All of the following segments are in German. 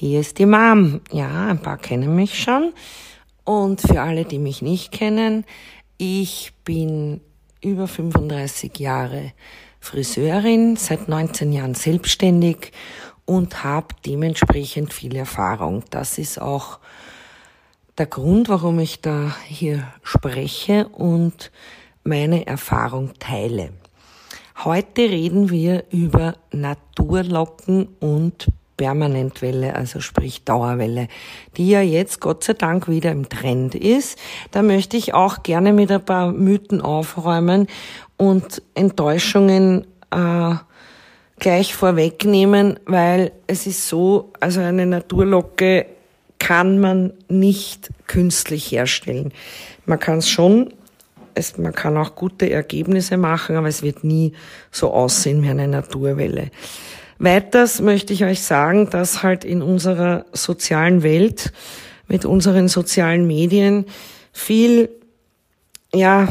Hier ist die Mom. Ja, ein paar kennen mich schon. Und für alle, die mich nicht kennen, ich bin über 35 Jahre Friseurin, seit 19 Jahren selbstständig und habe dementsprechend viel Erfahrung. Das ist auch der Grund, warum ich da hier spreche und meine Erfahrung teile. Heute reden wir über Naturlocken und Permanentwelle, also sprich Dauerwelle, die ja jetzt Gott sei Dank wieder im Trend ist. Da möchte ich auch gerne mit ein paar Mythen aufräumen und Enttäuschungen äh, gleich vorwegnehmen, weil es ist so, also eine Naturlocke kann man nicht künstlich herstellen. Man kann es schon, man kann auch gute Ergebnisse machen, aber es wird nie so aussehen wie eine Naturwelle. Weiters möchte ich euch sagen, dass halt in unserer sozialen Welt mit unseren sozialen Medien viel, ja,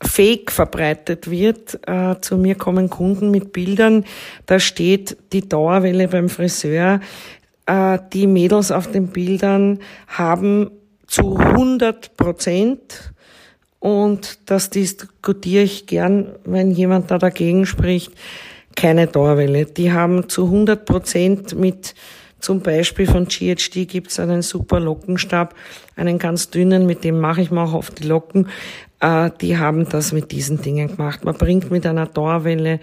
Fake verbreitet wird. Äh, zu mir kommen Kunden mit Bildern, da steht die Dauerwelle beim Friseur. Äh, die Mädels auf den Bildern haben zu 100 Prozent und das diskutiere ich gern, wenn jemand da dagegen spricht, keine Dauerwelle. Die haben zu 100 Prozent mit zum Beispiel von GHD gibt's einen super Lockenstab, einen ganz dünnen, mit dem mache ich mir auch oft die Locken. Äh, die haben das mit diesen Dingen gemacht. Man bringt mit einer Dauerwelle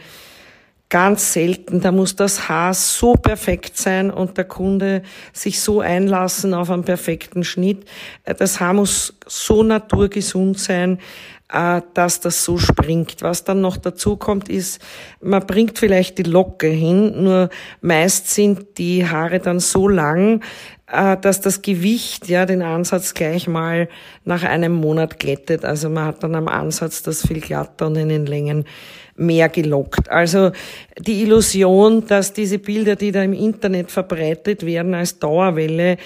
ganz selten, da muss das Haar so perfekt sein und der Kunde sich so einlassen auf einen perfekten Schnitt. Das Haar muss so naturgesund sein, äh, dass das so springt. Was dann noch dazu kommt, ist, man bringt vielleicht die Locke hin, nur meist sind die Haare dann so lang, dass das Gewicht ja den Ansatz gleich mal nach einem Monat glättet. Also man hat dann am Ansatz das viel glatter und in den Längen mehr gelockt. Also die Illusion, dass diese Bilder, die da im Internet verbreitet werden als Dauerwelle,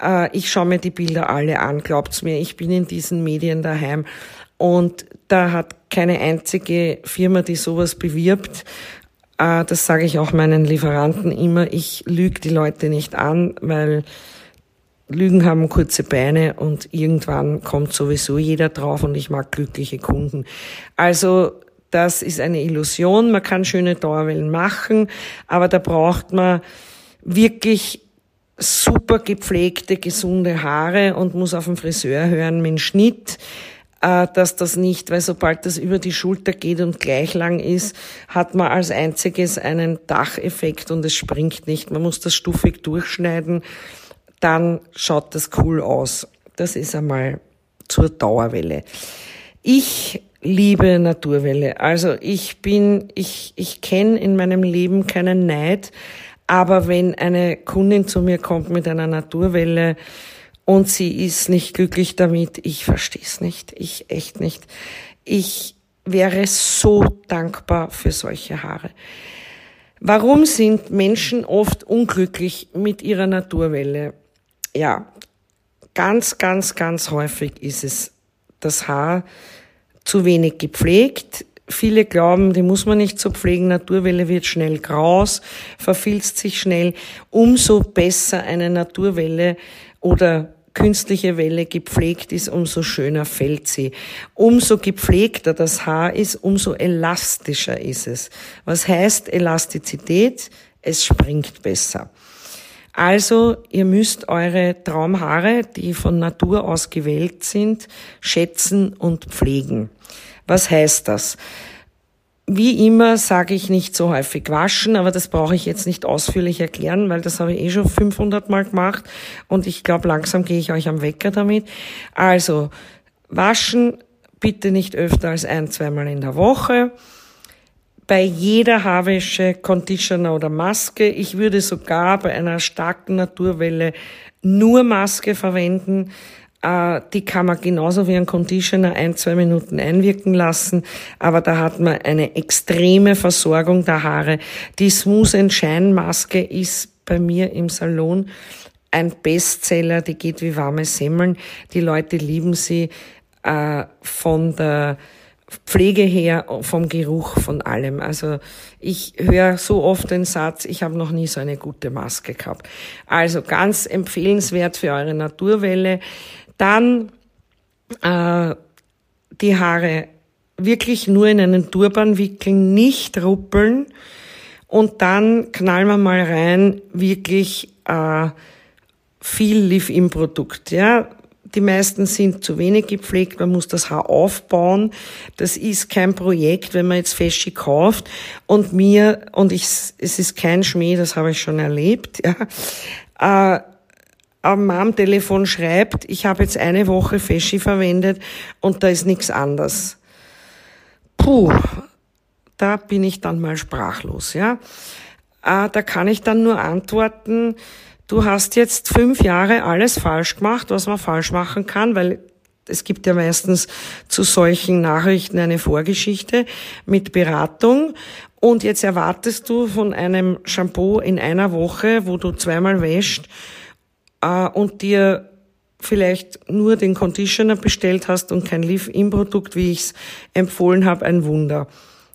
äh, ich schaue mir die Bilder alle an, glaubt's mir, ich bin in diesen Medien daheim und da hat keine einzige Firma, die sowas bewirbt. Äh, das sage ich auch meinen Lieferanten immer. Ich lüge die Leute nicht an, weil Lügen haben kurze Beine und irgendwann kommt sowieso jeder drauf und ich mag glückliche Kunden. Also das ist eine Illusion. Man kann schöne Dauerwellen machen, aber da braucht man wirklich super gepflegte, gesunde Haare und muss auf den Friseur hören mit dem Schnitt dass das nicht, weil sobald das über die Schulter geht und gleich lang ist, hat man als einziges einen Dacheffekt und es springt nicht. Man muss das stufig durchschneiden, dann schaut das cool aus. Das ist einmal zur Dauerwelle. Ich liebe Naturwelle. Also ich bin, ich, ich kenne in meinem Leben keinen Neid, aber wenn eine Kundin zu mir kommt mit einer Naturwelle, und sie ist nicht glücklich damit. Ich verstehe es nicht. Ich echt nicht. Ich wäre so dankbar für solche Haare. Warum sind Menschen oft unglücklich mit ihrer Naturwelle? Ja, ganz, ganz, ganz häufig ist es das Haar zu wenig gepflegt. Viele glauben, die muss man nicht so pflegen. Naturwelle wird schnell graus, verfilzt sich schnell. Umso besser eine Naturwelle oder künstliche Welle gepflegt ist, umso schöner fällt sie. Umso gepflegter das Haar ist, umso elastischer ist es. Was heißt Elastizität? Es springt besser. Also, ihr müsst eure Traumhaare, die von Natur aus gewählt sind, schätzen und pflegen. Was heißt das? Wie immer sage ich nicht so häufig waschen, aber das brauche ich jetzt nicht ausführlich erklären, weil das habe ich eh schon 500 Mal gemacht und ich glaube, langsam gehe ich euch am Wecker damit. Also, waschen bitte nicht öfter als ein, zweimal in der Woche. Bei jeder Haarwäsche Conditioner oder Maske. Ich würde sogar bei einer starken Naturwelle nur Maske verwenden, die kann man genauso wie ein Conditioner ein, zwei Minuten einwirken lassen, aber da hat man eine extreme Versorgung der Haare. Die Smooth and Shine Maske ist bei mir im Salon ein Bestseller, die geht wie warme Semmeln. Die Leute lieben sie äh, von der Pflege her, vom Geruch, von allem. Also ich höre so oft den Satz, ich habe noch nie so eine gute Maske gehabt. Also ganz empfehlenswert für eure Naturwelle. Dann äh, die Haare wirklich nur in einen Turban wickeln, nicht ruppeln und dann knallen wir mal rein wirklich äh, viel Live-In-Produkt. Ja, die meisten sind zu wenig gepflegt, man muss das Haar aufbauen. Das ist kein Projekt, wenn man jetzt Feschi kauft und mir, und ich, es ist kein Schmäh, das habe ich schon erlebt, ja, äh, am Telefon schreibt, ich habe jetzt eine Woche Feschi verwendet und da ist nichts anders. Puh, da bin ich dann mal sprachlos, ja. Äh, da kann ich dann nur antworten, du hast jetzt fünf Jahre alles falsch gemacht, was man falsch machen kann, weil es gibt ja meistens zu solchen Nachrichten eine Vorgeschichte mit Beratung. Und jetzt erwartest du von einem Shampoo in einer Woche, wo du zweimal wäscht äh, und dir vielleicht nur den Conditioner bestellt hast und kein Leave-In-Produkt, wie ich es empfohlen habe, ein Wunder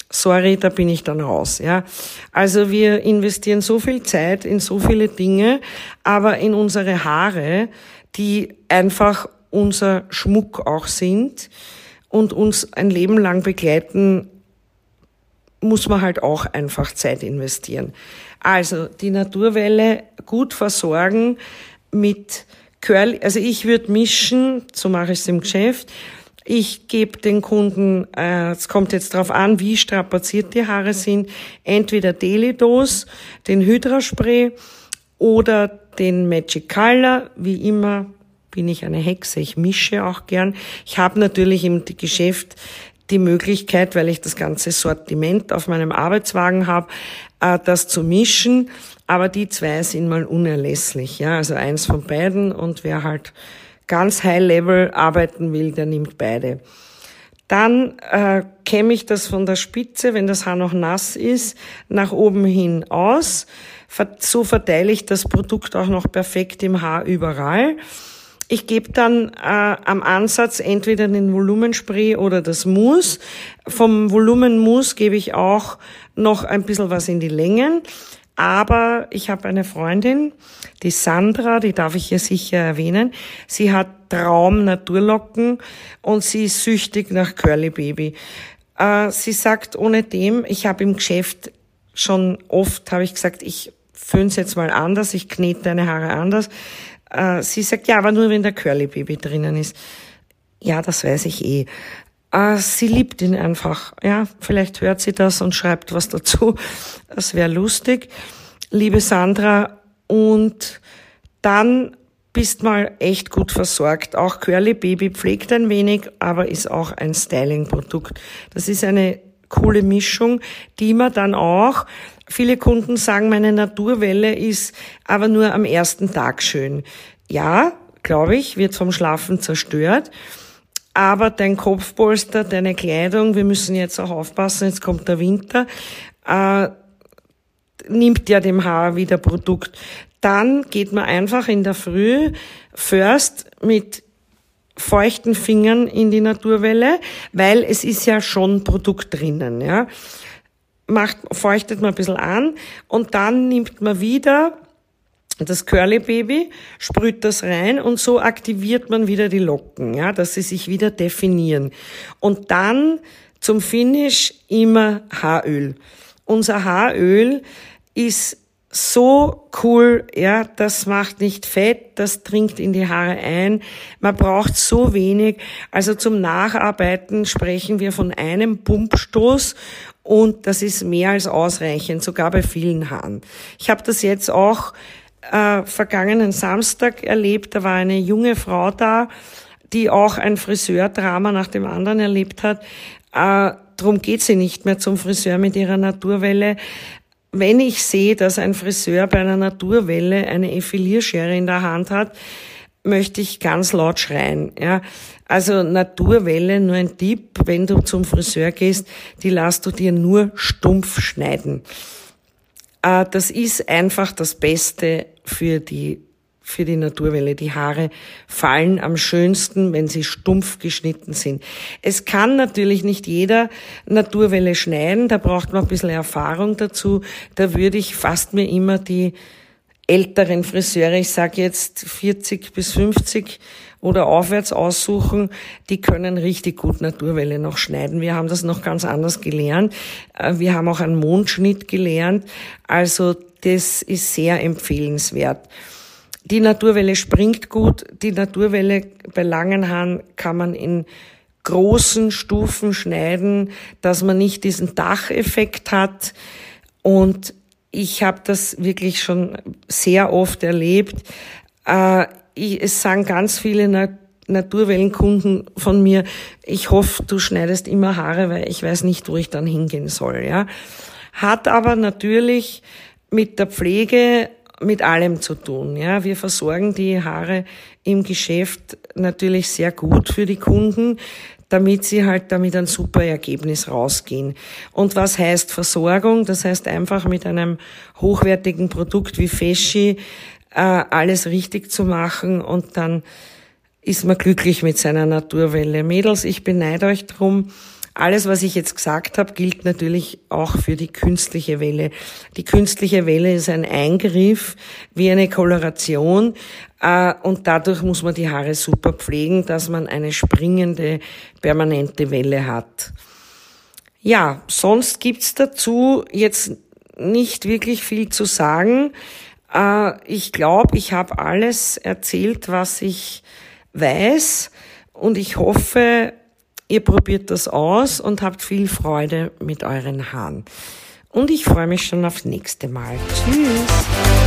sorry, da bin ich dann raus, ja. Also wir investieren so viel Zeit in so viele Dinge, aber in unsere Haare, die einfach unser Schmuck auch sind und uns ein Leben lang begleiten, muss man halt auch einfach Zeit investieren. Also die Naturwelle gut versorgen mit Curl, also ich würde mischen, so mache ich es im Geschäft, ich gebe den Kunden, äh, es kommt jetzt darauf an, wie strapaziert die Haare sind, entweder Delidos, den Hydraspray oder den Magic Color, wie immer bin ich eine Hexe, ich mische auch gern. Ich habe natürlich im Geschäft die Möglichkeit, weil ich das ganze Sortiment auf meinem Arbeitswagen habe, äh, das zu mischen. Aber die zwei sind mal unerlässlich. Ja, also eins von beiden und wer halt ganz High-Level arbeiten will, der nimmt beide. Dann äh, kämme ich das von der Spitze, wenn das Haar noch nass ist, nach oben hin aus. So verteile ich das Produkt auch noch perfekt im Haar überall. Ich gebe dann äh, am Ansatz entweder den Volumenspray oder das Mousse. Vom Volumenmousse gebe ich auch noch ein bisschen was in die Längen. Aber ich habe eine Freundin, die Sandra, die darf ich hier sicher erwähnen. Sie hat Traum Naturlocken und sie ist süchtig nach Curly Baby. Äh, sie sagt ohne dem, ich habe im Geschäft schon oft, habe ich gesagt, ich föhn's jetzt mal anders, ich knete deine Haare anders. Äh, sie sagt, ja, aber nur wenn der Curly Baby drinnen ist. Ja, das weiß ich eh. Äh, sie liebt ihn einfach. Ja, vielleicht hört sie das und schreibt was dazu. Das wäre lustig. Liebe Sandra, und dann bist mal echt gut versorgt. Auch Curly Baby pflegt ein wenig, aber ist auch ein Styling-Produkt. Das ist eine coole Mischung, die man dann auch, viele Kunden sagen, meine Naturwelle ist aber nur am ersten Tag schön. Ja, glaube ich, wird vom Schlafen zerstört aber dein Kopfpolster, deine Kleidung, wir müssen jetzt auch aufpassen, jetzt kommt der Winter, äh, nimmt ja dem Haar wieder Produkt. Dann geht man einfach in der Früh first mit feuchten Fingern in die Naturwelle, weil es ist ja schon Produkt drinnen, ja. Macht, feuchtet man ein bisschen an und dann nimmt man wieder das Curly Baby, sprüht das rein und so aktiviert man wieder die Locken, ja, dass sie sich wieder definieren. Und dann zum Finish immer Haaröl. Unser Haaröl ist so cool, ja, das macht nicht fett, das dringt in die Haare ein. Man braucht so wenig. Also zum Nacharbeiten sprechen wir von einem Pumpstoß und das ist mehr als ausreichend, sogar bei vielen Haaren. Ich habe das jetzt auch äh, vergangenen Samstag erlebt. Da war eine junge Frau da, die auch ein Friseurdrama nach dem anderen erlebt hat. Äh, drum geht sie nicht mehr zum Friseur mit ihrer Naturwelle. Wenn ich sehe, dass ein Friseur bei einer Naturwelle eine Effilierschere in der Hand hat, möchte ich ganz laut schreien. Ja. Also Naturwelle, nur ein Tipp, wenn du zum Friseur gehst, die lässt du dir nur stumpf schneiden. Äh, das ist einfach das Beste für die für die Naturwelle. Die Haare fallen am schönsten, wenn sie stumpf geschnitten sind. Es kann natürlich nicht jeder Naturwelle schneiden, da braucht man ein bisschen Erfahrung dazu. Da würde ich fast mir immer die älteren Friseure, ich sage jetzt 40 bis 50 oder aufwärts aussuchen, die können richtig gut Naturwelle noch schneiden. Wir haben das noch ganz anders gelernt. Äh, wir haben auch einen Mondschnitt gelernt. Also das ist sehr empfehlenswert. Die Naturwelle springt gut. Die Naturwelle bei langen Haaren kann man in großen Stufen schneiden, dass man nicht diesen Dacheffekt hat. Und ich habe das wirklich schon sehr oft erlebt. Äh, es sagen ganz viele Na Naturwellenkunden von mir, ich hoffe, du schneidest immer Haare, weil ich weiß nicht, wo ich dann hingehen soll. Ja, hat aber natürlich mit der Pflege mit allem zu tun. Ja, wir versorgen die Haare im Geschäft natürlich sehr gut für die Kunden damit sie halt damit ein super Ergebnis rausgehen. Und was heißt Versorgung? Das heißt einfach mit einem hochwertigen Produkt wie Feschi äh, alles richtig zu machen und dann ist man glücklich mit seiner Naturwelle. Mädels, ich beneide euch drum. Alles, was ich jetzt gesagt habe, gilt natürlich auch für die künstliche Welle. Die künstliche Welle ist ein Eingriff wie eine Koloration äh, und dadurch muss man die Haare super pflegen, dass man eine springende, permanente Welle hat. Ja, sonst gibt's dazu jetzt nicht wirklich viel zu sagen. Äh, ich glaube, ich habe alles erzählt, was ich weiß und ich hoffe, Ihr probiert das aus und habt viel Freude mit euren Haaren. Und ich freue mich schon aufs nächste Mal. Tschüss!